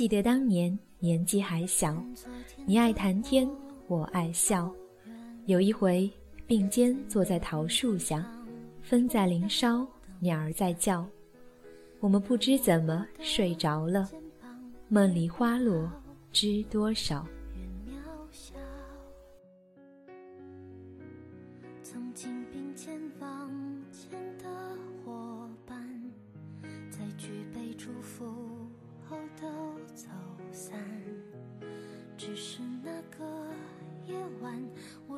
记得当年年纪还小，你爱谈天，我爱笑。有一回并肩坐在桃树下，风在林梢，鸟儿在叫，我们不知怎么睡着了，梦里花落知多少。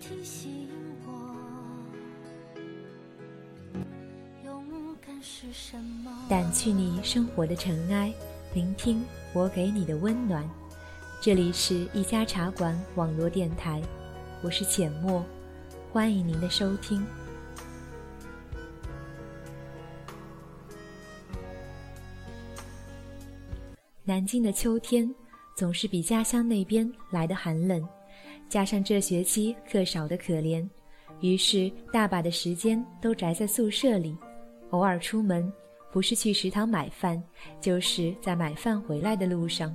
提醒我，勇敢是什么。掸去你生活的尘埃，聆听我给你的温暖。这里是一家茶馆网络电台，我是浅墨，欢迎您的收听。南京的秋天总是比家乡那边来的寒冷，加上这学期课少的可怜，于是大把的时间都宅在宿舍里，偶尔出门，不是去食堂买饭，就是在买饭回来的路上。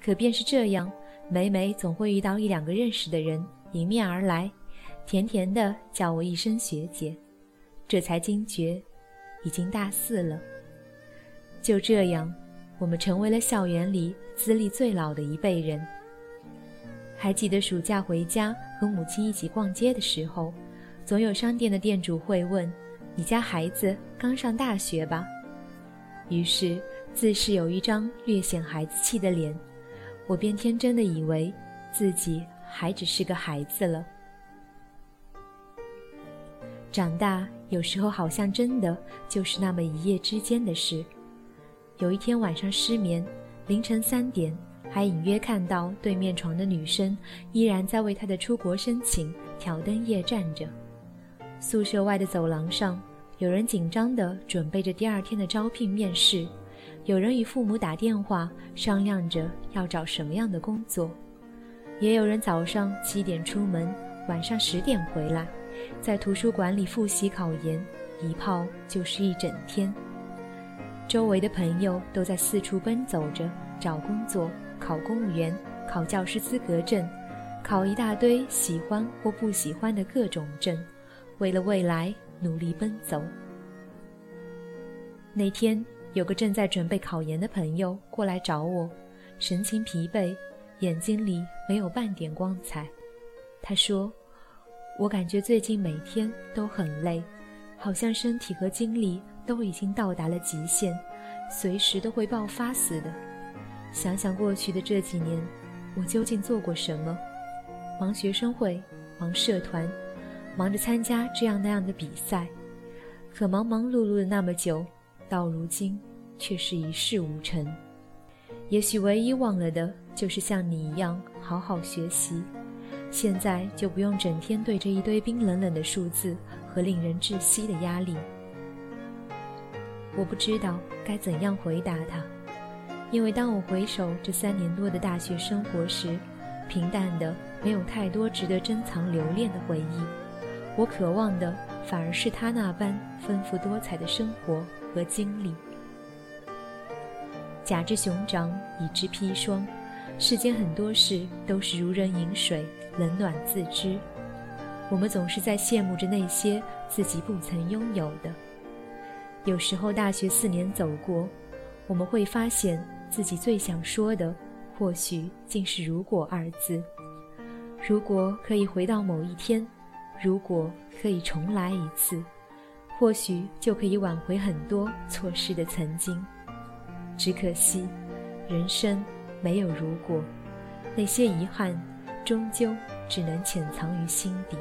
可便是这样，每每总会遇到一两个认识的人迎面而来，甜甜的叫我一声学姐，这才惊觉，已经大四了。就这样。我们成为了校园里资历最老的一辈人。还记得暑假回家和母亲一起逛街的时候，总有商店的店主会问：“你家孩子刚上大学吧？”于是自是有一张略显孩子气的脸，我便天真的以为自己还只是个孩子了。长大有时候好像真的就是那么一夜之间的事。有一天晚上失眠，凌晨三点，还隐约看到对面床的女生依然在为他的出国申请挑灯夜战着。宿舍外的走廊上，有人紧张地准备着第二天的招聘面试，有人与父母打电话商量着要找什么样的工作，也有人早上七点出门，晚上十点回来，在图书馆里复习考研，一泡就是一整天。周围的朋友都在四处奔走着，找工作、考公务员、考教师资格证、考一大堆喜欢或不喜欢的各种证，为了未来努力奔走。那天有个正在准备考研的朋友过来找我，神情疲惫，眼睛里没有半点光彩。他说：“我感觉最近每天都很累，好像身体和精力。”都已经到达了极限，随时都会爆发似的。想想过去的这几年，我究竟做过什么？忙学生会，忙社团，忙着参加这样那样的比赛，可忙忙碌碌的那么久，到如今却是一事无成。也许唯一忘了的就是像你一样好好学习，现在就不用整天对着一堆冰冷冷的数字和令人窒息的压力。我不知道该怎样回答他，因为当我回首这三年多的大学生活时，平淡的没有太多值得珍藏留恋的回忆。我渴望的反而是他那般丰富多彩的生活和经历。甲之熊掌，乙之砒霜，世间很多事都是如人饮水，冷暖自知。我们总是在羡慕着那些自己不曾拥有的。有时候，大学四年走过，我们会发现自己最想说的，或许竟是“如果”二字。如果可以回到某一天，如果可以重来一次，或许就可以挽回很多错失的曾经。只可惜，人生没有如果，那些遗憾，终究只能潜藏于心底。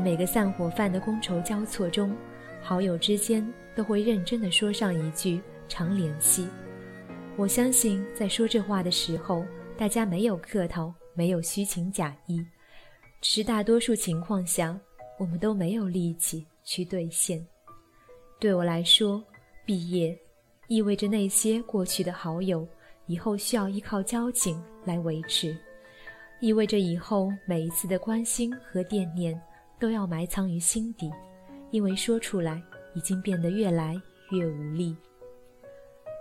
在每个散伙饭的觥筹交错中，好友之间都会认真地说上一句“常联系”。我相信，在说这话的时候，大家没有客套，没有虚情假意，只是大多数情况下，我们都没有力气去兑现。对我来说，毕业意味着那些过去的好友，以后需要依靠交情来维持，意味着以后每一次的关心和惦念。都要埋藏于心底，因为说出来已经变得越来越无力。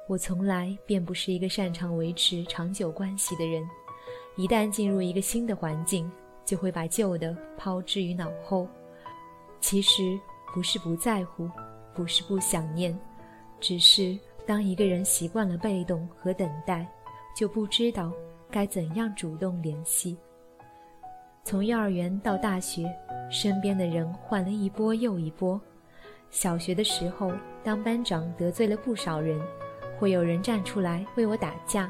我从来便不是一个擅长维持长久关系的人，一旦进入一个新的环境，就会把旧的抛之于脑后。其实不是不在乎，不是不想念，只是当一个人习惯了被动和等待，就不知道该怎样主动联系。从幼儿园到大学。身边的人换了一波又一波。小学的时候，当班长得罪了不少人，会有人站出来为我打架。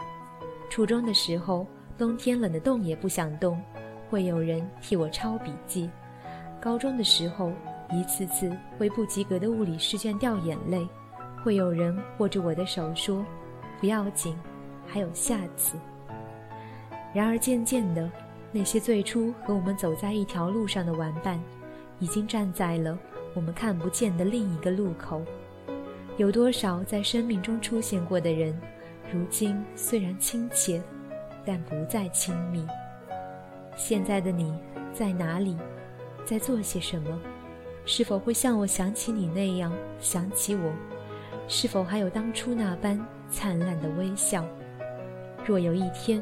初中的时候，冬天冷得动也不想动，会有人替我抄笔记。高中的时候，一次次为不及格的物理试卷掉眼泪，会有人握着我的手说：“不要紧，还有下次。”然而渐渐的。那些最初和我们走在一条路上的玩伴，已经站在了我们看不见的另一个路口。有多少在生命中出现过的人，如今虽然亲切，但不再亲密。现在的你在哪里，在做些什么？是否会像我想起你那样想起我？是否还有当初那般灿烂的微笑？若有一天，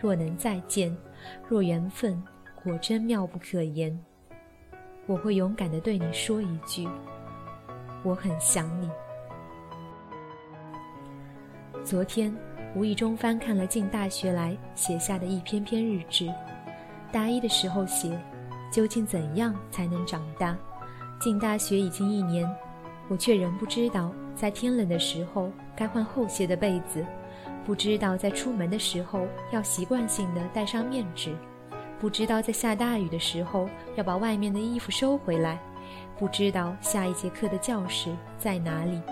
若能再见。若缘分果真妙不可言，我会勇敢地对你说一句：“我很想你。”昨天无意中翻看了进大学来写下的一篇篇日志，大一的时候写，究竟怎样才能长大？进大学已经一年，我却仍不知道在天冷的时候该换厚些的被子。不知道在出门的时候要习惯性的带上面纸，不知道在下大雨的时候要把外面的衣服收回来，不知道下一节课的教室在哪里，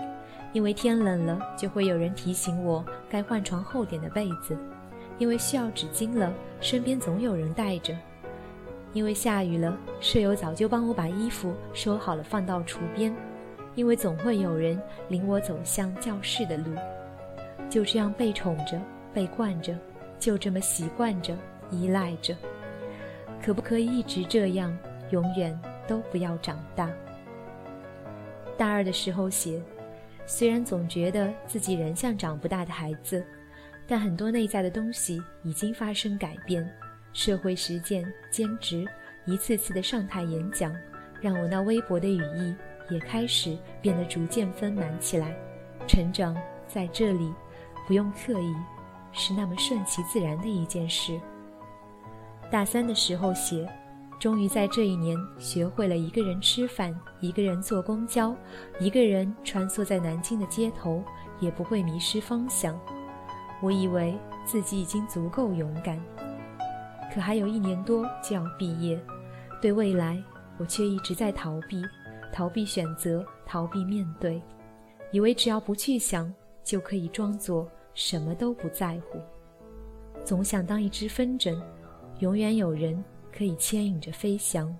因为天冷了就会有人提醒我该换床厚点的被子，因为需要纸巾了身边总有人带着，因为下雨了舍友早就帮我把衣服收好了放到厨边，因为总会有人领我走向教室的路。就这样被宠着，被惯着，就这么习惯着，依赖着。可不可以一直这样，永远都不要长大？大二的时候写，虽然总觉得自己仍像长不大的孩子，但很多内在的东西已经发生改变。社会实践、兼职，一次次的上台演讲，让我那微薄的羽翼也开始变得逐渐丰满起来。成长在这里。不用刻意，是那么顺其自然的一件事。大三的时候写，终于在这一年学会了一个人吃饭，一个人坐公交，一个人穿梭在南京的街头，也不会迷失方向。我以为自己已经足够勇敢，可还有一年多就要毕业，对未来我却一直在逃避，逃避选择，逃避面对，以为只要不去想。就可以装作什么都不在乎，总想当一只风筝，永远有人可以牵引着飞翔。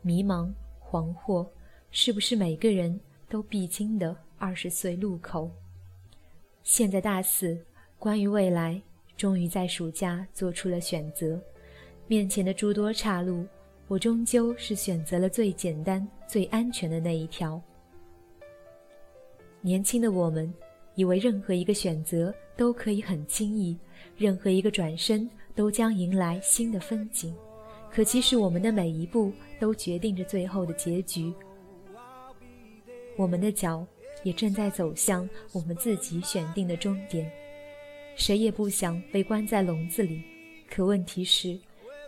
迷茫、惶惑，是不是每个人都必经的二十岁路口？现在大四，关于未来，终于在暑假做出了选择。面前的诸多岔路，我终究是选择了最简单、最安全的那一条。年轻的我们，以为任何一个选择都可以很轻易，任何一个转身都将迎来新的风景。可其实，我们的每一步都决定着最后的结局。我们的脚也正在走向我们自己选定的终点。谁也不想被关在笼子里，可问题是，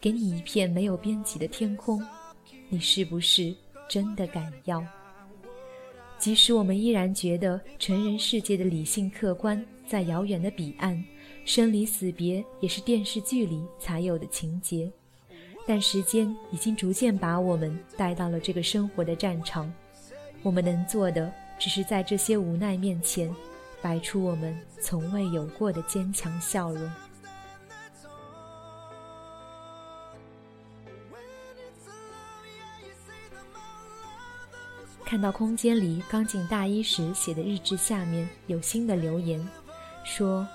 给你一片没有边际的天空，你是不是真的敢要？即使我们依然觉得成人世界的理性客观在遥远的彼岸，生离死别也是电视剧里才有的情节，但时间已经逐渐把我们带到了这个生活的战场。我们能做的，只是在这些无奈面前，摆出我们从未有过的坚强笑容。看到空间里刚进大一时写的日志下面有新的留言，说：“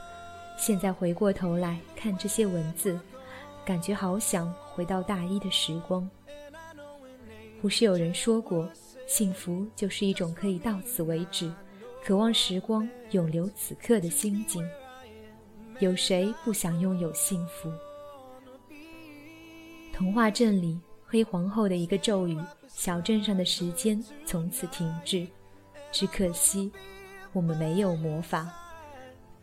现在回过头来看这些文字，感觉好想回到大一的时光。”不是有人说过，幸福就是一种可以到此为止，渴望时光永留此刻的心境。有谁不想拥有幸福？童话镇里。黑皇后的一个咒语，小镇上的时间从此停滞。只可惜，我们没有魔法。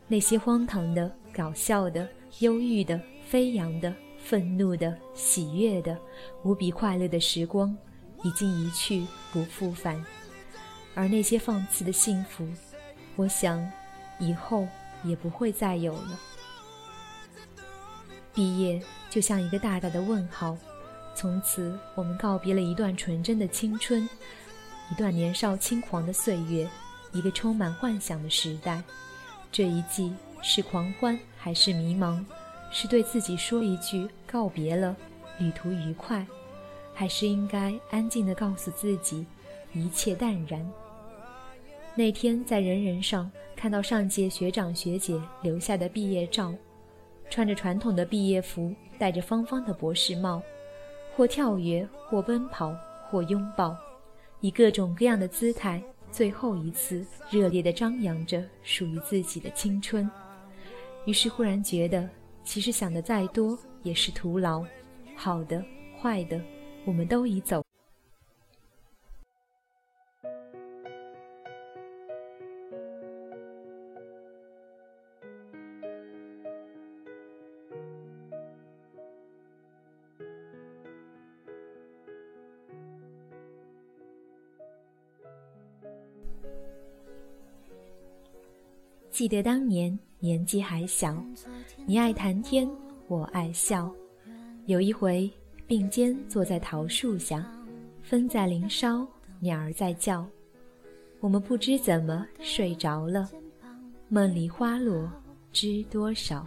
那些荒唐的、搞笑的、忧郁的、飞扬的、愤怒的、喜悦的、无比快乐的时光，已经一去不复返。而那些放肆的幸福，我想，以后也不会再有了。毕业就像一个大大的问号。从此，我们告别了一段纯真的青春，一段年少轻狂的岁月，一个充满幻想的时代。这一季是狂欢还是迷茫？是对自己说一句告别了，旅途愉快，还是应该安静地告诉自己，一切淡然？那天在人人上看到上届学长学姐留下的毕业照，穿着传统的毕业服，戴着方方的博士帽。或跳跃，或奔跑，或拥抱，以各种各样的姿态，最后一次热烈地张扬着属于自己的青春。于是忽然觉得，其实想的再多也是徒劳。好的，坏的，我们都已走。记得当年年纪还小，你爱谈天，我爱笑。有一回并肩坐在桃树下，风在林梢，鸟儿在叫，我们不知怎么睡着了。梦里花落知多少？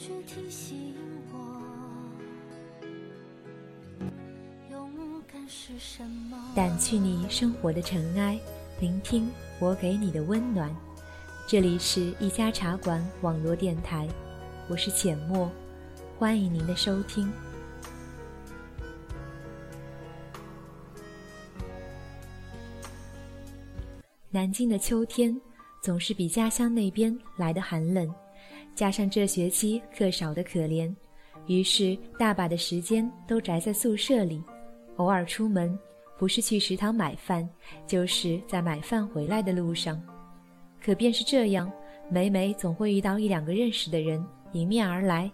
却提醒我，勇敢是什么。掸去你生活的尘埃，聆听我给你的温暖。这里是一家茶馆网络电台，我是浅墨，欢迎您的收听。南京的秋天总是比家乡那边来的寒冷，加上这学期课少的可怜，于是大把的时间都宅在宿舍里。偶尔出门，不是去食堂买饭，就是在买饭回来的路上。可便是这样，每每总会遇到一两个认识的人迎面而来，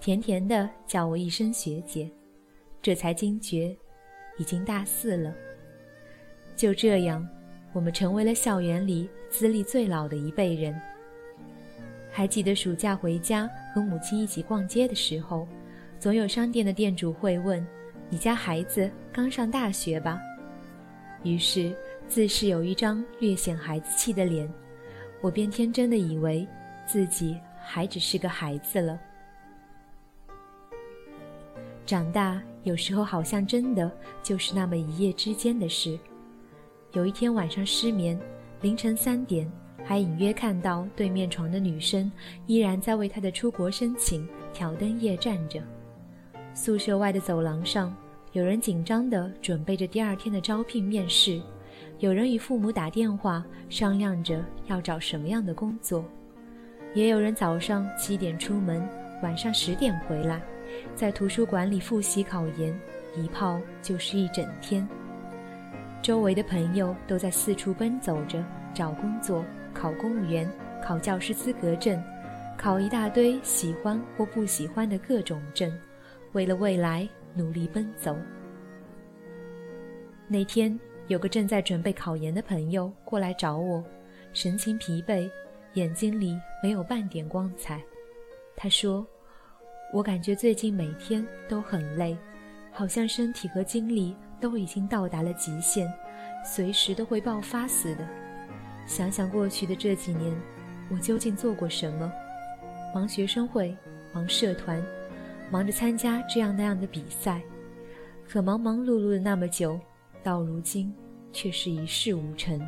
甜甜的叫我一声学姐，这才惊觉，已经大四了。就这样。我们成为了校园里资历最老的一辈人。还记得暑假回家和母亲一起逛街的时候，总有商店的店主会问：“你家孩子刚上大学吧？”于是自是有一张略显孩子气的脸，我便天真的以为自己还只是个孩子了。长大有时候好像真的就是那么一夜之间的事。有一天晚上失眠，凌晨三点，还隐约看到对面床的女生依然在为她的出国申请挑灯夜战着。宿舍外的走廊上，有人紧张地准备着第二天的招聘面试，有人与父母打电话商量着要找什么样的工作，也有人早上七点出门，晚上十点回来。在图书馆里复习考研，一泡就是一整天。周围的朋友都在四处奔走着找工作、考公务员、考教师资格证、考一大堆喜欢或不喜欢的各种证，为了未来努力奔走。那天有个正在准备考研的朋友过来找我，神情疲惫，眼睛里没有半点光彩。他说。我感觉最近每天都很累，好像身体和精力都已经到达了极限，随时都会爆发似的。想想过去的这几年，我究竟做过什么？忙学生会，忙社团，忙着参加这样那样的比赛，可忙忙碌碌的那么久，到如今却是一事无成。